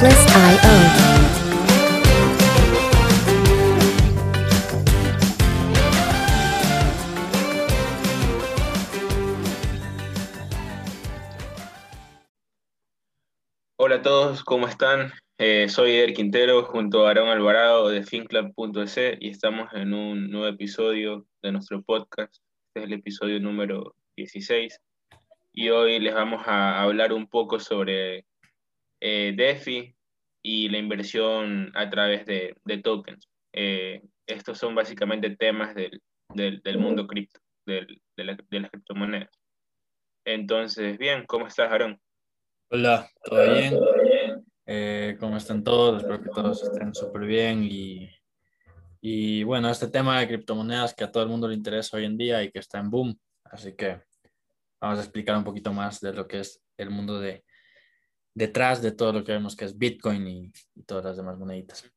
Hola a todos, ¿cómo están? Eh, soy Eder Quintero junto a Aaron Alvarado de FinClub.es y estamos en un nuevo episodio de nuestro podcast. Este es el episodio número 16 y hoy les vamos a hablar un poco sobre eh, DeFi y la inversión a través de, tokens. Eh, estos son básicamente temas del, mundo cripto, de, las criptomonedas. Entonces, bien, ¿cómo estás, Aaron? Hola, ¿todo bien? Eh, ¿Cómo están todos? Espero que todos estén súper bien y, y bueno, este tema de criptomonedas que a todo el mundo le interesa hoy en día y que está en boom, así que vamos a explicar un poquito más de lo que es el mundo de detrás de todo lo que vemos que es Bitcoin y, todas las demás moneditas.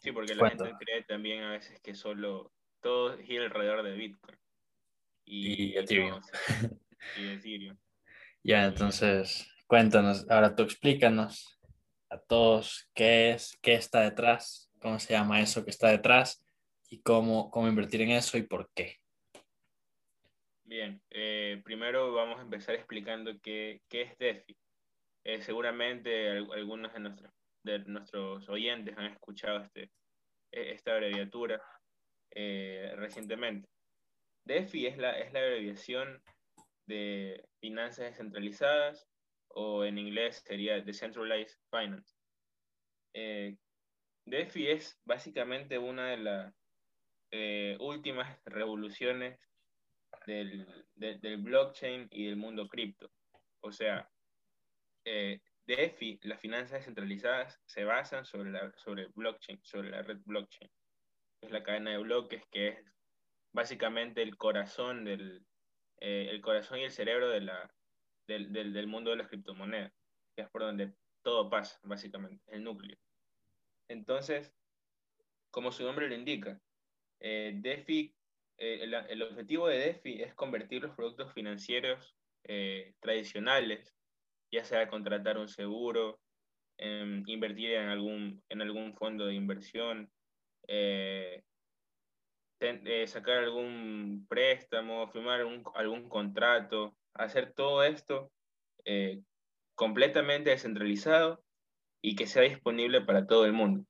Sí, porque la gente cree también a veces que solo todo gira alrededor de Bitcoin. Y, y Ethereum. y Ethereum. Ya, entonces, cuéntanos, ahora tú explícanos a todos qué es, qué está detrás, cómo se llama eso que está detrás y cómo, cómo invertir en eso y por qué. Bien, eh, primero vamos a empezar explicando qué, qué es DeFi. Eh, seguramente algunos de nuestros, de nuestros oyentes han escuchado este, e, esta abreviatura eh, recientemente. DeFi es la, es la abreviación de finanzas descentralizadas o en inglés sería Decentralized Finance. Eh, DeFi es básicamente una de las últimas revoluciones del, blockchain y del mundo cripto. O sea, eh, DeFi, las finanzas descentralizadas, se basan sobre, la, sobre el blockchain, sobre la red blockchain. Es la cadena de bloques que es básicamente el corazón del el corazón y el cerebro de la, del, del, mundo de las criptomonedas, que es por donde todo pasa, básicamente, el núcleo. Entonces, como su nombre lo indica, eh, DeFi, eh, el, objetivo de DeFi es convertir los productos financieros eh, tradicionales, ya sea contratar un seguro, em, invertir en algún, en algún fondo de inversión, sacar algún préstamo, firmar algún contrato, hacer todo esto eh, completamente descentralizado y que sea disponible para todo el mundo.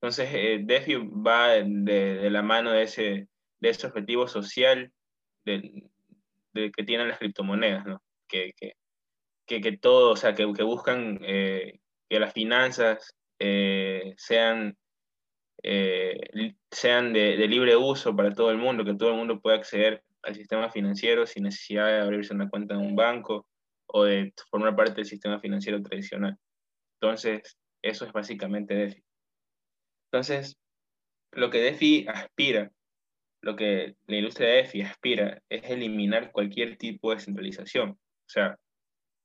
Entonces, eh, DeFi va de, la mano de ese, de ese objetivo social de, que tienen las criptomonedas, ¿no? Que, que, que, todo, o sea, que, que buscan eh, que las finanzas sean, sean de, de, libre uso para todo el mundo, que todo el mundo pueda acceder al sistema financiero sin necesidad de abrirse una cuenta en un banco o de formar parte del sistema financiero tradicional. Entonces, eso es básicamente DeFi. Entonces, lo que DeFi aspira, lo que la industria de DeFi aspira, es eliminar cualquier tipo de centralización. O sea,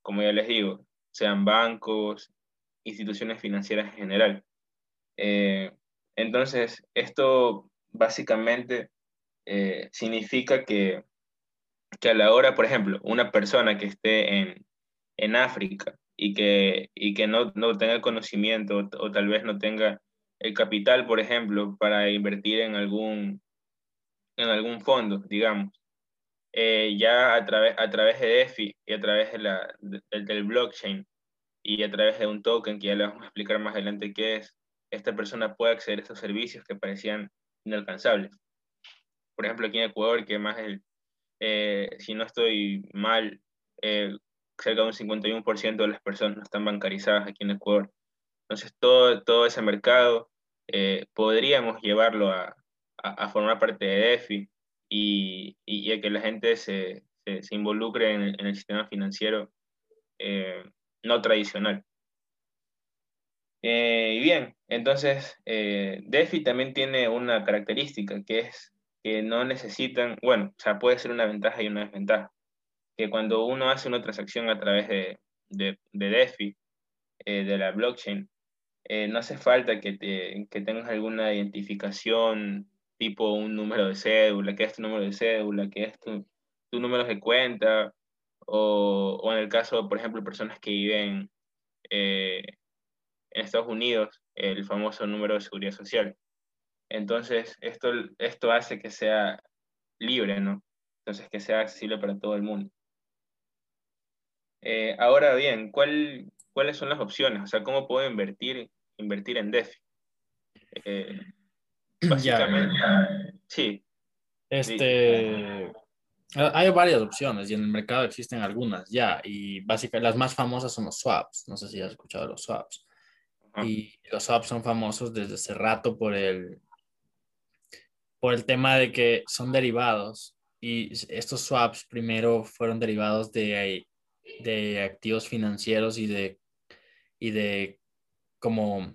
como ya les digo, sean bancos, instituciones financieras en general. Eh, entonces, esto básicamente eh, significa que, que, a la hora, por ejemplo, una persona que esté en, en África y que, y que no, no tenga conocimiento o, tal vez no tenga el capital, por ejemplo, para invertir en algún, en algún fondo, digamos, eh, ya a través, a través de DeFi y a través de la, del blockchain y a través de un token que ya le vamos a explicar más adelante qué es, esta persona puede acceder a estos servicios que parecían inalcanzables por ejemplo, aquí en Ecuador, que más el, eh, si no estoy mal, eh, cerca de un 51% de las personas no están bancarizadas aquí en Ecuador. Entonces, todo, todo ese mercado eh, podríamos llevarlo a, a, formar parte de DeFi y, y, que la gente se, se, involucre en el, sistema financiero no tradicional. y bien, entonces, DeFi también tiene una característica que es que no necesitan, bueno, o sea, puede ser una ventaja y una desventaja, que cuando uno hace una transacción a través de, de, de DeFi, eh, de la blockchain, eh, no hace falta que, te, que tengas alguna identificación tipo un número de cédula, que es tu número de cédula, que es tu, tu número de cuenta, o, o, en el caso, por ejemplo, personas que viven eh, en Estados Unidos el famoso número de seguridad social. Entonces, esto, esto hace que sea libre, ¿no? Entonces, que sea accesible para todo el mundo. Eh, ahora bien, ¿cuál, ¿cuáles son las opciones? O sea, ¿cómo puedo invertir, invertir en DeFi? Eh, básicamente, sí. Este, hay varias opciones y en el mercado existen algunas ya y básicamente las más famosas son los swaps. No sé si has escuchado de los swaps. Y los swaps son famosos desde hace rato por el, por el tema de que son derivados y estos swaps primero fueron derivados de, de activos financieros y de, y de como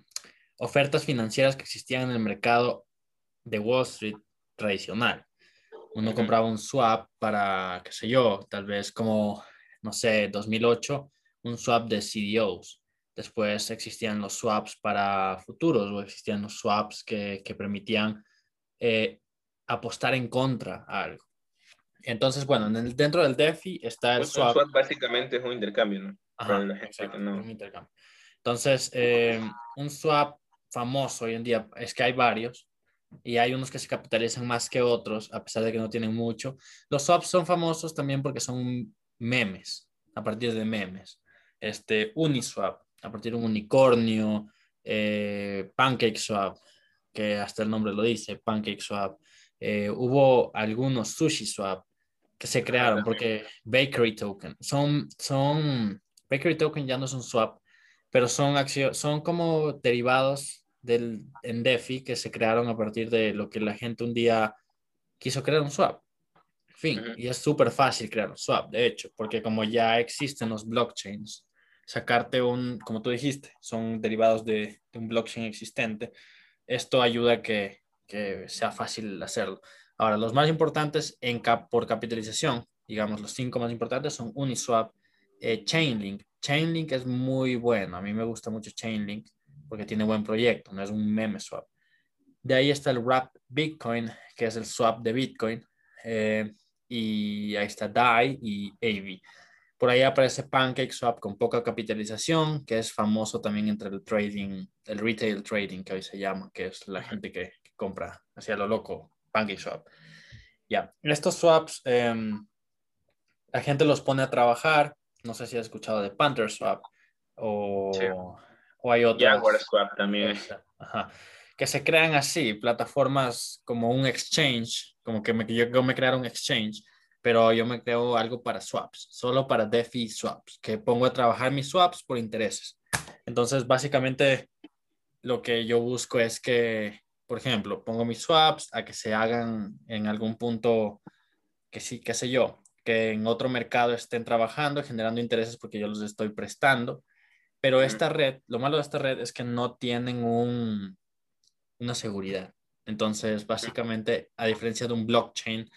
ofertas financieras que existían en el mercado de Wall Street tradicional. Uno compraba un swap para, qué sé yo, tal vez como, no sé, 2008, un swap de CDOs. Después existían los swaps para futuros o existían los swaps que, que permitían eh, apostar en contra a algo. Entonces, bueno, dentro del DeFi está el swap. Un swap básicamente es un intercambio, ¿no? un intercambio. Entonces, eh, un swap famoso hoy en día es que hay varios y hay unos que se capitalizan más que otros, a pesar de que no tienen mucho. Los swaps son famosos también porque son memes, a partir de memes. Este, Uniswap, a partir de un unicornio, eh, PancakeSwap, que hasta el nombre lo dice, PancakeSwap. Eh, hubo algunos SushiSwap que se crearon porque Bakery Token son, son, Bakery Token ya no es un swap, pero son, son como derivados del, en DeFi que se crearon a partir de lo que la gente un día quiso crear un swap. Fin, y es súper fácil crear un swap, de hecho, porque como ya existen los blockchains, sacarte un, como tú dijiste, son derivados de, de un blockchain existente, esto ayuda a que, que sea fácil hacerlo. Ahora, los más importantes en cap por capitalización, digamos, los cinco más importantes son Uniswap, eh, Chainlink. Chainlink es muy bueno, a mí me gusta mucho Chainlink porque tiene buen proyecto, no es un meme swap. De ahí está el Wrap Bitcoin, que es el swap de Bitcoin. Eh, y ahí está DAI y AV. Por ahí aparece PancakeSwap con poca capitalización, que es famoso también entre el trading, el retail trading que hoy se llama, que es la gente que, que compra hacia lo loco PancakeSwap. Ya, estos swaps, em, la gente los pone a trabajar. No sé si has escuchado de PantherSwap o, o hay otros. Swap también. Ajá. Que se crean así, plataformas como un exchange, como que me, yo, yo me creara un exchange, pero yo me creo algo para swaps, solo para DeFi swaps, que pongo a trabajar mis swaps por intereses. Entonces, básicamente, lo que yo busco es que por ejemplo, pongo mis swaps a que se hagan en algún punto que sí, qué sé yo, que en otro mercado estén trabajando, generando intereses porque yo los estoy prestando. Pero esta red, lo malo de esta red es que no tienen un, una seguridad. Entonces, básicamente, a diferencia de un blockchain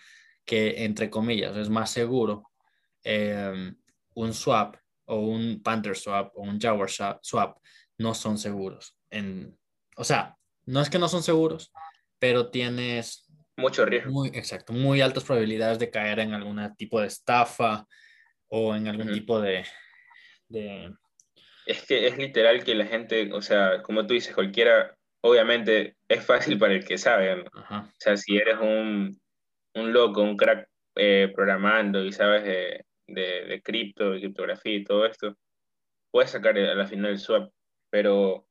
que, entre comillas, es más seguro, em, un swap o un Panther swap o un Jaguar swap no son seguros. En, o sea, no es que no son seguros, pero tienes... Mucho riesgo. Muy, exacto, muy altas probabilidades de caer en algún tipo de estafa o en algún tipo de, Es que es literal que la gente, o sea, como tú dices, cualquiera, obviamente es fácil para el que sabe, O sea, si eres un, un loco, un crack eh, programando y sabes de, de, de cripto, de criptografía y todo esto, puedes sacar a la final el swap, pero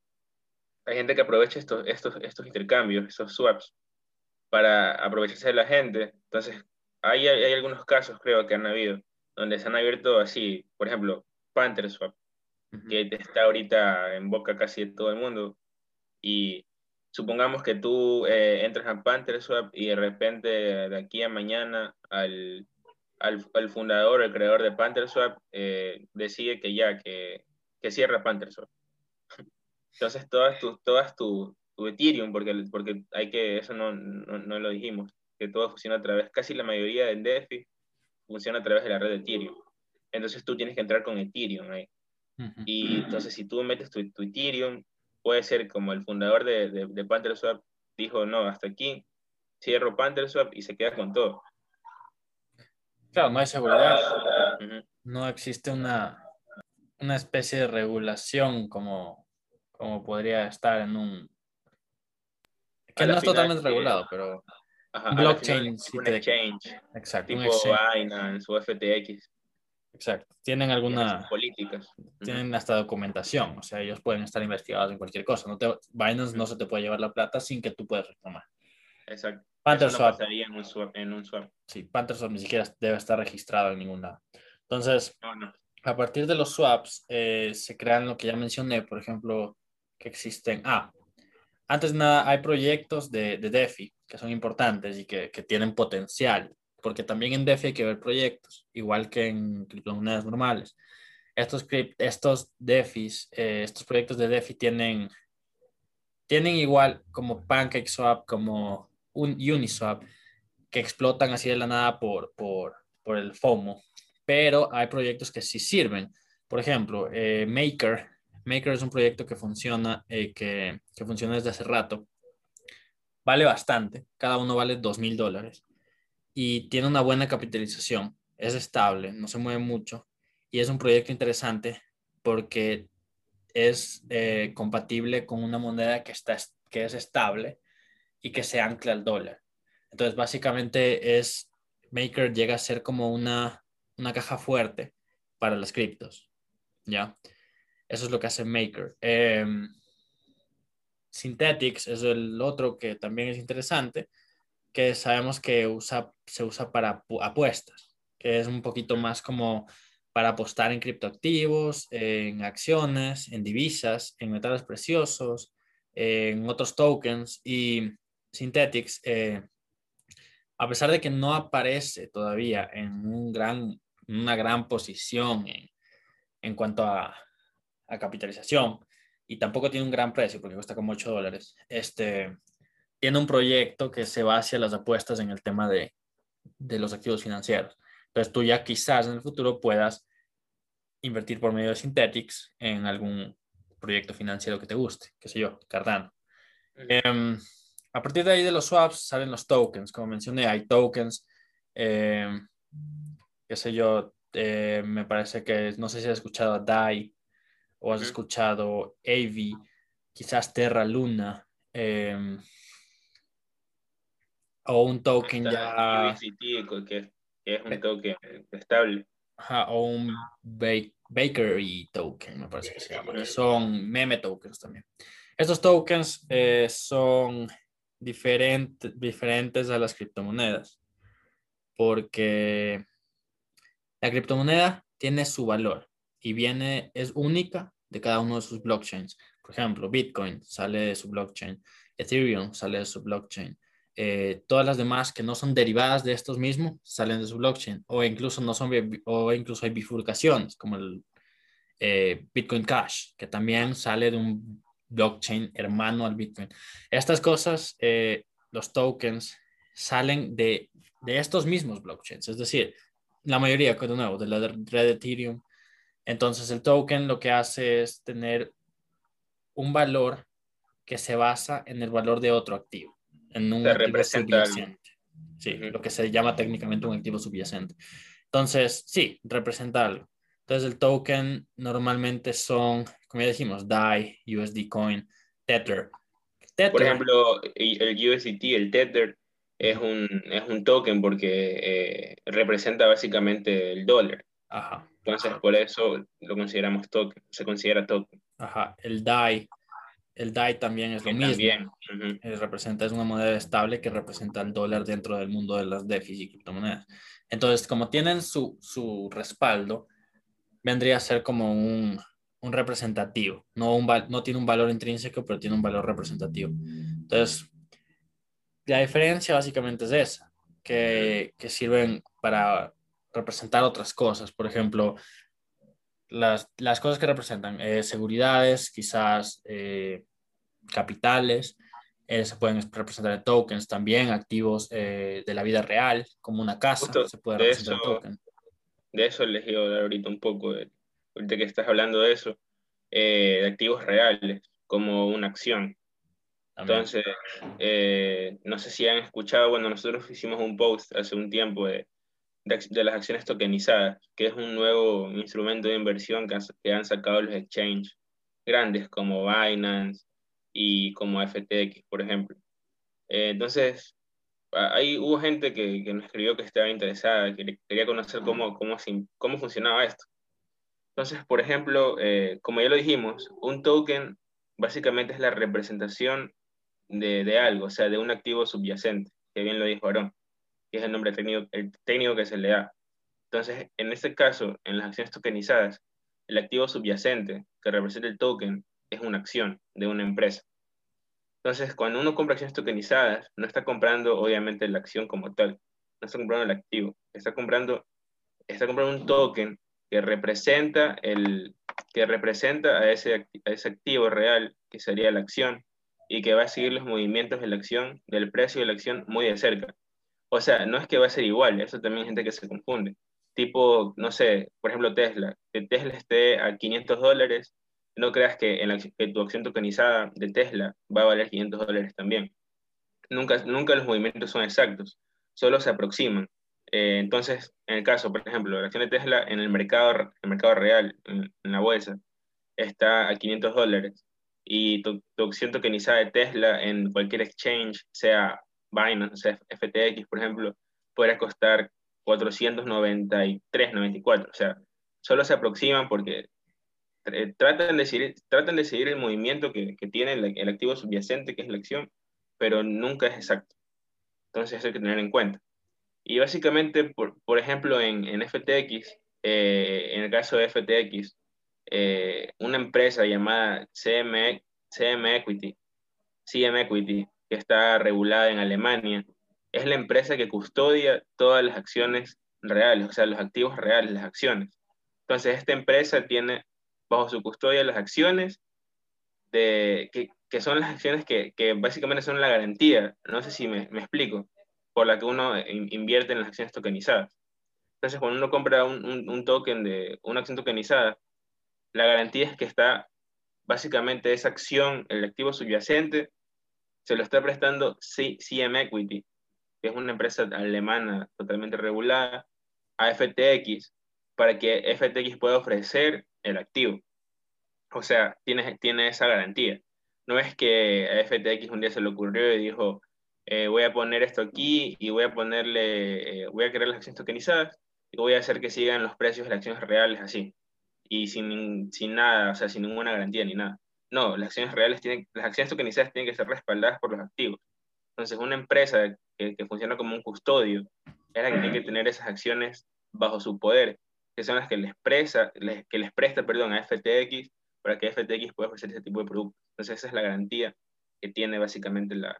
hay gente que aprovecha estos, estos, estos intercambios, estos swaps, para aprovecharse de la gente. Entonces, hay, hay, algunos casos, creo, que han habido, donde se han abierto así, por ejemplo, Panther Swap, que está ahorita en boca casi de todo el mundo. Y supongamos que tú eh, entras a Panther Swap y de repente de aquí a mañana al, al, al fundador, el creador de Panther Swap, eh, decide que ya, que, que cierra Panther Swap. Entonces, todas tu, todas tu, tu Ethereum, porque, porque hay que, eso no, no, lo dijimos, que todo funciona a través, casi la mayoría de DeFi funciona a través de la red de Ethereum. Entonces tú tienes que entrar con Ethereum ahí. Y entonces si tú metes tu, tu, Ethereum, puede ser como el fundador de, de, de PantherSwap dijo, no, hasta aquí, cierro PantherSwap y se queda con todo. Claro, no hay seguridad. No existe una, una especie de regulación como como podría estar en un... Que no es totalmente regulado, pero... blockchain sí un exchange. Exacto. Tipo Binance o FTX. Exacto. Tienen alguna... Políticas. Tienen hasta documentación. O sea, ellos pueden estar investigados en cualquier cosa. No te... Binance no se te puede llevar la plata sin que tú puedas reclamar. Exacto. PantherSwap. No en un swap. En un swap. Sí, PantherSwap ni siquiera debe estar registrado en ningún lado. Entonces, no, no. a partir de los swaps eh, se crean lo que ya mencioné, por ejemplo, que existen. Ah, antes de nada, hay proyectos de, de DeFi que son importantes y que, que, tienen potencial, porque también en DeFi hay que ver proyectos, igual que en criptomonedas normales. Estos, estos DeFis, eh, estos proyectos de DeFi tienen, tienen igual como PancakeSwap, como un Uniswap, que explotan así de la nada por, por, por el FOMO, pero hay proyectos que sí sirven. Por ejemplo, eh, Maker Maker es un proyecto que funciona, eh, que, que, funciona desde hace rato. Vale bastante, cada uno vale dos mil dólares y tiene una buena capitalización. Es estable, no se mueve mucho y es un proyecto interesante porque es eh, compatible con una moneda que, está, que es estable y que se ancla al dólar. Entonces, básicamente es, Maker llega a ser como una, una caja fuerte para las criptos, ¿ya? Eso es lo que hace Maker. Em, Synthetics es el otro que también es interesante, que sabemos que usa, se usa para apuestas, que es un poquito más como para apostar en criptoactivos, en acciones, en divisas, en metales preciosos, en otros tokens y Synthetics, eh, a pesar de que no aparece todavía en un gran, una gran posición en, en cuanto a, a capitalización y tampoco tiene un gran precio porque cuesta como 8 dólares, este, tiene un proyecto que se va hacia las apuestas en el tema de, de los activos financieros. Entonces tú ya quizás en el futuro puedas invertir por medio de Synthetics en algún proyecto financiero que te guste, qué sé yo, Cardano. Em, a partir de ahí de los swaps salen los tokens, como mencioné, hay tokens, eh, qué sé yo, eh, me parece que, no sé si has escuchado a DAI, o has escuchado Avi, quizás Terra Luna, em, o un token ya... que, es un token estable. o un Bakery token, me parece que se llama, que son meme tokens también. Estos tokens eh, son diferentes diferentes a las criptomonedas, porque la criptomoneda tiene su valor y viene, es única de cada uno de sus blockchains. Por ejemplo, Bitcoin sale de su blockchain, Ethereum sale de su blockchain. Eh, todas las demás que no son derivadas de estos mismos salen de su blockchain o incluso no son o incluso hay bifurcaciones como el eh, Bitcoin Cash que también sale de un blockchain hermano al Bitcoin. Estas cosas, eh, los tokens salen de, de estos mismos blockchains, es decir, la mayoría, de nuevo, de la red Ethereum, entonces el token lo que hace es tener un valor que se basa en el valor de otro activo, en un activo subyacente. Sí, lo que se llama técnicamente un activo subyacente. Entonces, sí, representa algo. Entonces el token normalmente son, como ya dijimos, DAI, USD Coin, Tether. Por ejemplo, el USDT, el Tether, es un, es un token porque eh, representa básicamente el dólar. Ajá. Entonces, por eso lo consideramos token, se considera token. Ajá, el DAI. El DAI también es lo mismo. También. Eh, representa, es una moneda estable que representa el dólar dentro del mundo de las DeFi y criptomonedas. Entonces, como tienen su, su respaldo, vendría a ser como un, un representativo. No, un, no tiene un valor intrínseco, pero tiene un valor representativo. Entonces, la diferencia básicamente es esa, que, que sirven para representar otras cosas. Por ejemplo, las, las cosas que representan eh, seguridades, quizás eh, capitales, eh, se pueden representar en tokens también, activos de la vida real, como una casa, se puede representar eso, en token. De eso les quiero hablar ahorita un poco, de, ahorita que estás hablando de eso, de activos reales, como una acción. Entonces, no sé si han escuchado, bueno, nosotros hicimos un post hace un tiempo de de, las acciones tokenizadas, que es un nuevo instrumento de inversión que, han sacado los exchanges. grandes como Binance y como FTX, por ejemplo. Eh, entonces, ahí hubo gente que, que, nos escribió que estaba interesada, que quería conocer cómo, cómo, cómo funcionaba esto. Entonces, por ejemplo, eh, como ya lo dijimos, un token básicamente es la representación de, de, algo, o sea, de un activo subyacente, que bien lo dijo Aaron, que es el nombre técnico, que se le da. Entonces, en este caso, en las acciones tokenizadas, el activo subyacente que representa el token es una acción de una empresa. Entonces, cuando uno compra acciones tokenizadas, no está comprando obviamente la acción como tal, no está comprando el activo, está comprando, está comprando un token que representa, el, que representa a, ese, a ese activo real, que sería la acción, y que va a seguir los movimientos de la acción, del precio de la acción muy de cerca. O sea, no es que va a ser igual, eso también hay gente que se confunde. Tipo, no sé, por ejemplo Tesla, que Tesla esté a 500 dólares no creas que, en la, tu acción tokenizada de Tesla va a valer 500 dólares también. Nunca, nunca los movimientos son exactos, solo se aproximan. Eh, entonces, en el caso, por ejemplo, la acción de Tesla en el mercado, el mercado real, en, la bolsa, está a 500 dólares y tu, tu, acción tokenizada de Tesla en cualquier exchange, sea Binance, sea FTX, por ejemplo, podría costar 493, 94. O sea, solo se aproximan porque eh, tratan, de seguir, tratan de seguir el movimiento que, que tiene el, activo subyacente, que es la acción, pero nunca es exacto. Entonces eso hay que tener en cuenta. Y básicamente, por, por ejemplo, en, en FTX, eh, en el caso de FTX, eh, una empresa llamada CM, CM Equity, CM Equity, que está regulada en Alemania, es la empresa que custodia todas las acciones reales, o sea, los activos reales, las acciones. Entonces, esta empresa tiene bajo su custodia las acciones, de, que, que son las acciones que, que, básicamente son la garantía, no sé si me, me, explico, por la que uno invierte en las acciones tokenizadas. Entonces, cuando uno compra un, un, token de una acción tokenizada, la garantía es que está básicamente esa acción, el activo subyacente, se lo está prestando CM Equity, que es una empresa alemana totalmente regulada, a FTX, para que FTX pueda ofrecer el activo. O sea, tiene, tiene esa garantía. No es que a FTX un día se le ocurrió y dijo, eh, voy a poner esto aquí y voy a ponerle, eh, voy a crear las acciones tokenizadas y voy a hacer que sigan los precios de las acciones reales así. Y sin, sin nada, o sea, sin ninguna garantía ni nada. No, las acciones reales tienen, las acciones tokenizadas tienen que ser respaldadas por los activos. Entonces, una empresa que, que funciona como un custodio es la que tiene que tener esas acciones bajo su poder que son las que les, presta, les, que les presta perdón, a FTX para que FTX pueda ofrecer ese tipo de productos. Entonces esa es la garantía que tiene básicamente la,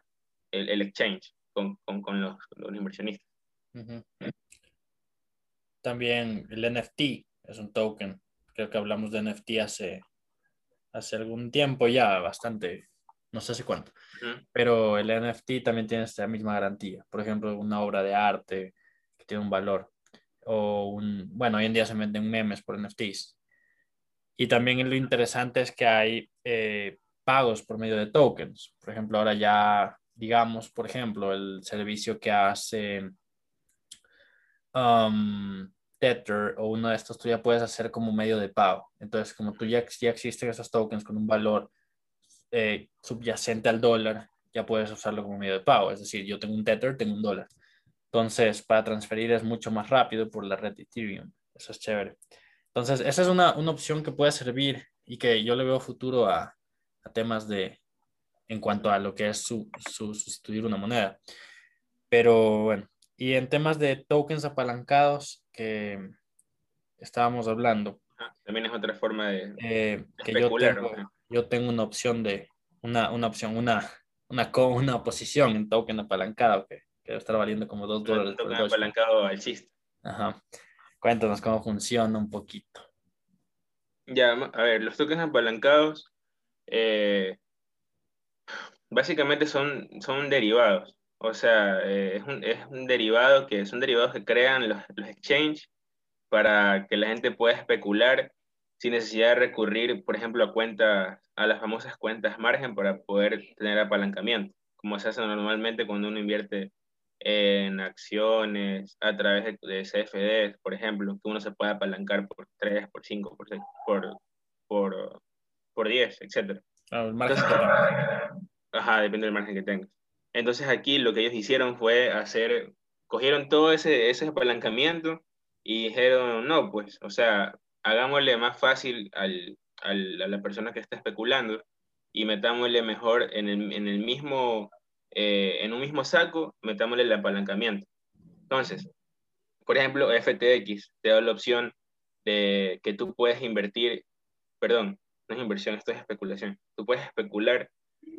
el, el exchange con, con, con los, los, inversionistas. Uh -huh. También el NFT es un token. Creo que hablamos de NFT hace, hace algún tiempo ya, bastante, no sé hace cuánto. Uh -huh. Pero el NFT también tiene esta misma garantía. Por ejemplo, una obra de arte que tiene un valor o un, bueno, hoy en día se venden memes por NFTs. Y también lo interesante es que hay eh, pagos por medio de tokens. Por ejemplo, ahora ya, digamos, por ejemplo, el servicio que hace um, Tether o uno de estos, tú ya puedes hacer como medio de pago. Entonces, como tú ya, ya existen esos tokens con un valor eh, subyacente al dólar, ya puedes usarlo como medio de pago. Es decir, yo tengo un Tether, tengo un dólar. Entonces, para transferir es mucho más rápido por la red Ethereum. Eso es chévere. Entonces, esa es una, una opción que puede servir y que yo le veo futuro a, a temas de, en cuanto a lo que es su, su, sustituir una moneda. Pero bueno, y en temas de tokens apalancados que estábamos hablando. Ah, también es otra forma de, eh, que yo tengo, yo tengo, una opción de, una, una opción, una, una, una posición en token apalancado que que debe estar valiendo como dos dólares. Un token apalancado al chiste. Ajá. Cuéntanos cómo funciona un poquito. Ya, a ver, los tokens apalancados eh, básicamente son, son derivados. O sea, eh, es, un, es, un, derivado que son derivados que crean los, los exchanges para que la gente pueda especular sin necesidad de recurrir, por ejemplo, a cuentas, a las famosas cuentas margen para poder tener apalancamiento, como se hace normalmente cuando uno invierte en acciones a través de, CFDs, por ejemplo, que uno se puede apalancar por 3, por 5, por, 6, por, por, por 10, etc. Ajá, depende del margen que tengas. Entonces aquí lo que ellos hicieron fue hacer, cogieron todo ese, ese apalancamiento y dijeron, no, pues, o sea, hagámosle más fácil al, al, a la persona que está especulando y metámosle mejor en el, en el mismo, eh, en un mismo saco, metámosle el apalancamiento. Entonces, por ejemplo, FTX te da la opción de que tú puedes invertir, perdón, no es inversión, esto es especulación. Tú puedes especular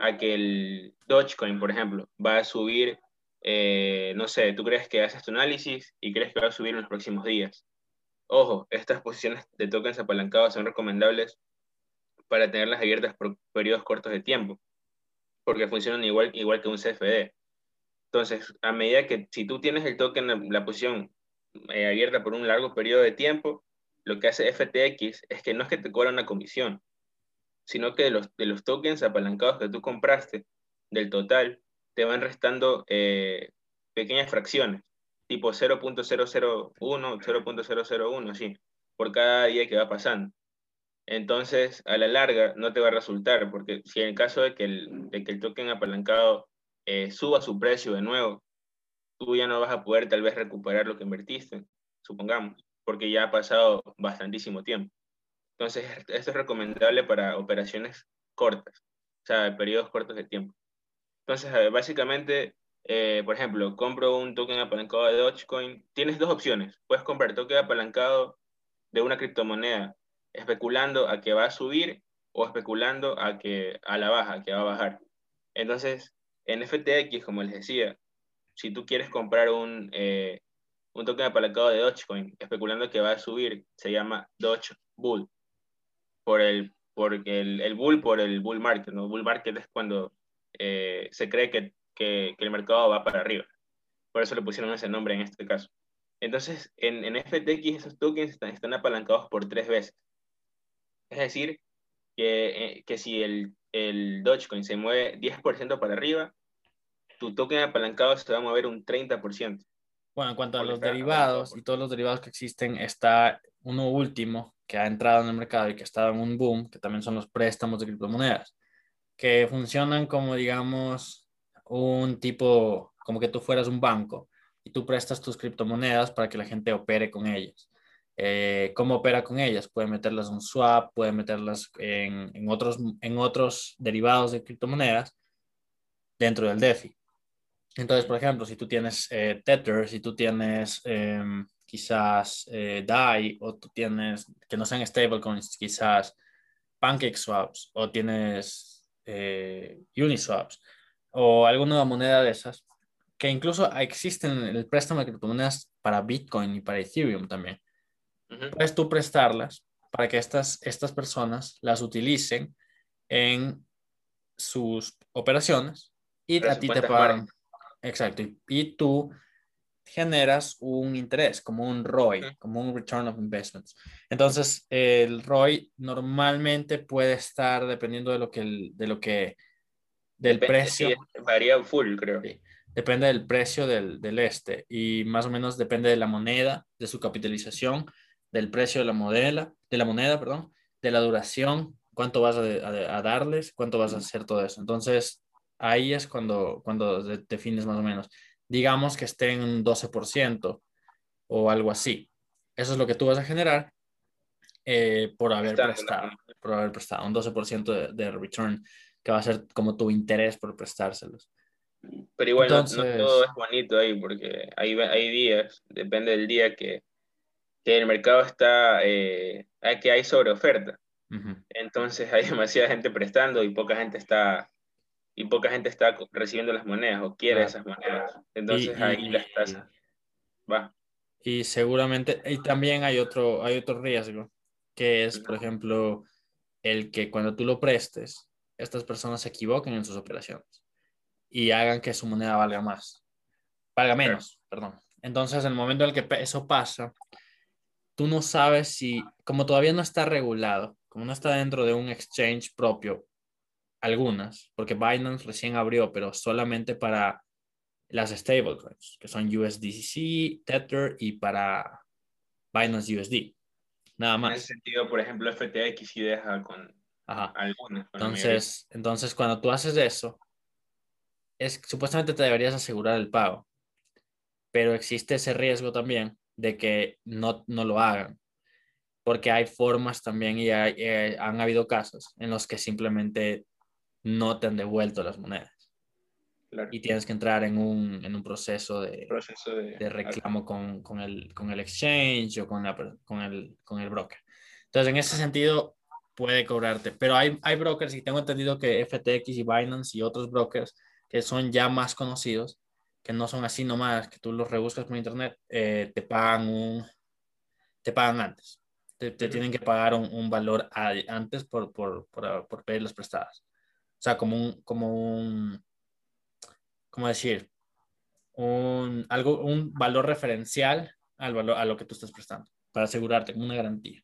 a que el Dogecoin, por ejemplo, va a subir, eh, no sé, tú crees que haces tu análisis y crees que va a subir en los próximos días. Ojo, estas posiciones de tokens apalancados son recomendables para tenerlas abiertas por periodos cortos de tiempo, porque funcionan igual, igual que un CFD. Entonces, a medida que si tú tienes el token, la, posición eh, abierta por un largo periodo de tiempo, lo que hace FTX es que no es que te cobra una comisión, sino que de los, de los tokens apalancados que tú compraste, del total, te van restando eh, pequeñas fracciones, tipo 0.001, 0.001, así, por cada día que va pasando. Entonces, a la larga, no te va a resultar, porque si en el caso de que el, de que el token apalancado eh, suba su precio de nuevo, tú ya no vas a poder tal vez recuperar lo que invertiste, supongamos, porque ya ha pasado bastantísimo tiempo. Entonces, esto es recomendable para operaciones cortas, o sea, periodos cortos de tiempo. Entonces, básicamente, eh, por ejemplo, compro un token apalancado de Dogecoin. Tienes dos opciones. Puedes comprar token apalancado de una criptomoneda especulando a que va a subir o especulando a que a la baja, que va a bajar. Entonces, en FTX, como les decía, si tú quieres comprar un, eh, un token apalancado de Dogecoin especulando que va a subir, se llama Doge Bull por el, porque el, el, bull por el bull market, ¿no? Bull market es cuando eh, se cree que, que, que, el mercado va para arriba. Por eso le pusieron ese nombre en este caso. Entonces, en, en FTX esos tokens están, están, apalancados por tres veces. Es decir, que, eh, que si el, el Dogecoin se mueve 10% para arriba, tu token apalancado se va a mover un 30%. Bueno, en cuanto a los derivados y todos los derivados que existen, está uno último que ha entrado en el mercado y que está en un boom, que también son los préstamos de criptomonedas, que funcionan como, digamos, un tipo, como que tú fueras un banco y tú prestas tus criptomonedas para que la gente opere con ellas. Eh, ¿Cómo opera con ellas? Puede meterlas en un swap, puede meterlas en, otros, en otros derivados de criptomonedas dentro del DeFi. Entonces, por ejemplo, si tú tienes eh, Tether, si tú tienes eh, quizás eh, DAI o tú tienes que no sean stablecoins, quizás PancakeSwaps o tienes eh, Uniswaps o alguna moneda de esas que incluso existen en el préstamo de criptomonedas para Bitcoin y para Ethereum también. Puedes tú prestarlas para que estas, estas personas las utilicen en sus operaciones y a ti te pagan. Exacto. Y, y tú generas un interés, como un ROI, como un Return of Investments. Entonces, el ROI normalmente puede estar dependiendo de lo que, el, de lo que del precio. varía full, creo. depende del precio del, del, este y más o menos depende de la moneda, de su capitalización, del precio de la, modela, de la moneda, perdón, de la duración, cuánto vas a, a, a darles, cuánto vas a hacer todo eso. Entonces, ahí es cuando, cuando defines más o menos digamos que esté en un 12% o algo así. Eso es lo que tú vas a generar eh, por haber prestado, por haber prestado un 12% de, de, return, que va a ser como tu interés por prestárselos. Pero igual Entonces, no, todo es bonito ahí, porque hay, hay días, depende del día que, que el mercado está, eh, que hay sobre oferta. Uh -huh. Entonces hay demasiada gente prestando y poca gente está y poca gente está recibiendo las monedas o quiere esas monedas. Entonces y, ahí y, las tasas va. Y seguramente, y también hay otro, hay otro riesgo, que es, por ejemplo, el que cuando tú lo prestes, estas personas se equivoquen en sus operaciones y hagan que su moneda valga más, valga menos, perdón. Entonces, en el momento en el que eso pasa, tú no sabes si, como todavía no está regulado, como no está dentro de un exchange propio, algunas, porque Binance recién abrió, pero solamente para las stablecoins, que son USDC, Tether y para Binance USD. Nada más. En ese sentido, por ejemplo, FTX sí deja con, Ajá. Algunas. Entonces, entonces, cuando tú haces eso, es, supuestamente te deberías asegurar el pago, pero existe ese riesgo también de que no, no lo hagan, porque hay formas también y eh, han habido casos en los que simplemente no te han devuelto las monedas. Y tienes que entrar en un, en un proceso, de, proceso de, de reclamo con, con, el, con el exchange o con, la, con, el, con el broker. Entonces, en ese sentido, puede cobrarte. Pero hay, hay brokers, y tengo entendido que FTX y Binance y otros brokers que son ya más conocidos, que no son así nomás, que tú los rebuscas por internet, eh, te pagan un, te pagan antes. Te, te tienen que pagar un, un valor antes por, por, por, por pedir las prestadas. O sea, como un, como un, ¿cómo decir? Un, algo, un valor referencial al valor, a lo que tú estás prestando, para asegurarte como una garantía.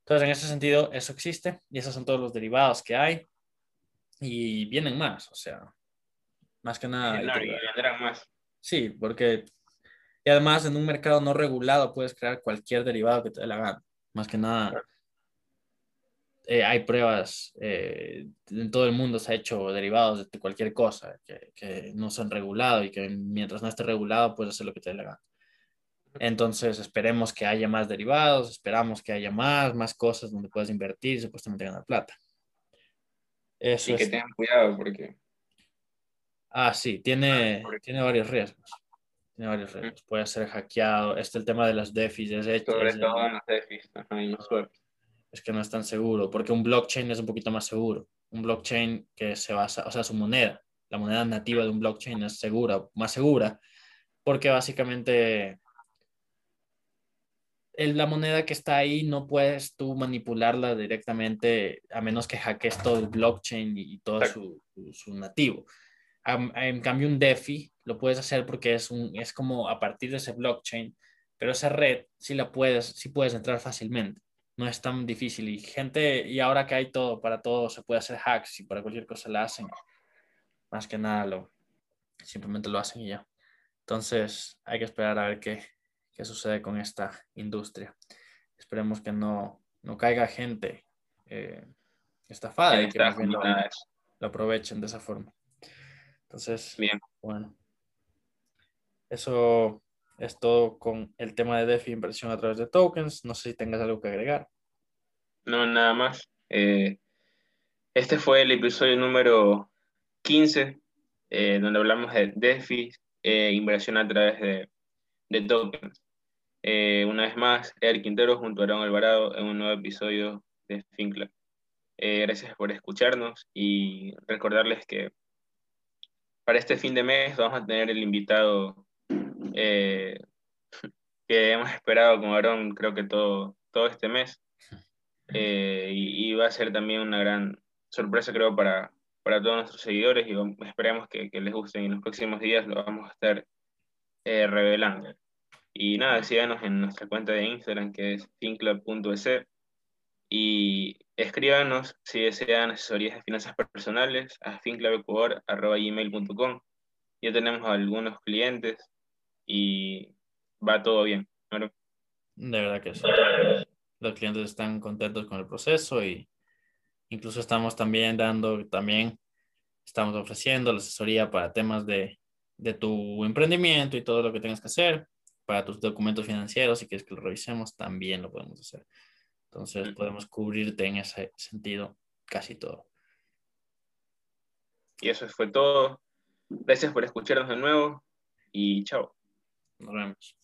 Entonces, en ese sentido, eso existe y esos son todos los derivados que hay y vienen más, o sea, más que nada. y vendrán más. Sí, porque y además en un mercado no regulado puedes crear cualquier derivado que te dé la gana. Más que nada, eh, hay pruebas, eh, en todo el mundo se ha hecho derivados de cualquier cosa que, que no son regulados y que mientras no esté regulado puedes hacer lo que te dé la gana. Entonces esperemos que haya más derivados, esperamos que haya más, más cosas donde puedas invertir y supuestamente ganar plata. Eso que tengan cuidado porque... Ah, sí, tiene, tiene varios riesgos. Tiene varios riesgos. Puede ser hackeado. Este el tema de las DeFi. Es, Sobre todo en las DeFi. Es que no es tan seguro, porque un blockchain es un poquito más seguro. Un blockchain que se basa, o sea, su moneda, la moneda nativa de un blockchain es segura, más segura, porque básicamente la moneda que está ahí no puedes tú manipularla directamente a menos que hackees todo el blockchain y, todo su, su, nativo. en cambio, un DeFi lo puedes hacer porque es, un, es como a partir de ese blockchain, pero esa red sí la puedes, sí puedes entrar fácilmente. No es tan difícil y gente, y ahora que hay todo, para todo se puede hacer hacks y para cualquier cosa la hacen. Más que nada lo, simplemente lo hacen y ya. Entonces hay que esperar a ver qué, qué sucede con esta industria. Esperemos que no, no caiga gente eh, estafada y que lo, aprovechen de esa forma. Entonces, Bien. bueno, eso es todo con el tema de DeFi inversión a través de tokens. No sé si tengas algo que agregar. No, nada más. Eh, este fue el episodio número 15, eh, donde hablamos de DeFi, inversión a través de, de tokens. Eh, una vez más, Eric Quintero junto a Aaron Alvarado en un nuevo episodio de Fincla. Eh, gracias por escucharnos y recordarles que para este fin de mes vamos a tener el invitado eh, que hemos esperado con Aaron creo que todo, todo este mes. Y, va a ser también una gran sorpresa creo para, para todos nuestros seguidores y esperemos que, que les guste y en los próximos días lo vamos a estar revelando. Y nada, síganos en nuestra cuenta de Instagram que es finclub.es y escríbanos si desean asesorías de finanzas personales a finclubecuador.gmail.com. Ya tenemos algunos clientes y va todo bien. De verdad que sí. Los clientes están contentos con el proceso y incluso estamos también dando, también estamos ofreciendo la asesoría para temas de, de tu emprendimiento y todo lo que tengas que hacer para tus documentos financieros, si quieres que lo revisemos, también lo podemos hacer. Entonces, podemos cubrirte en ese sentido casi todo. Y eso fue todo. Gracias por escucharnos de nuevo y chao. Nos vemos.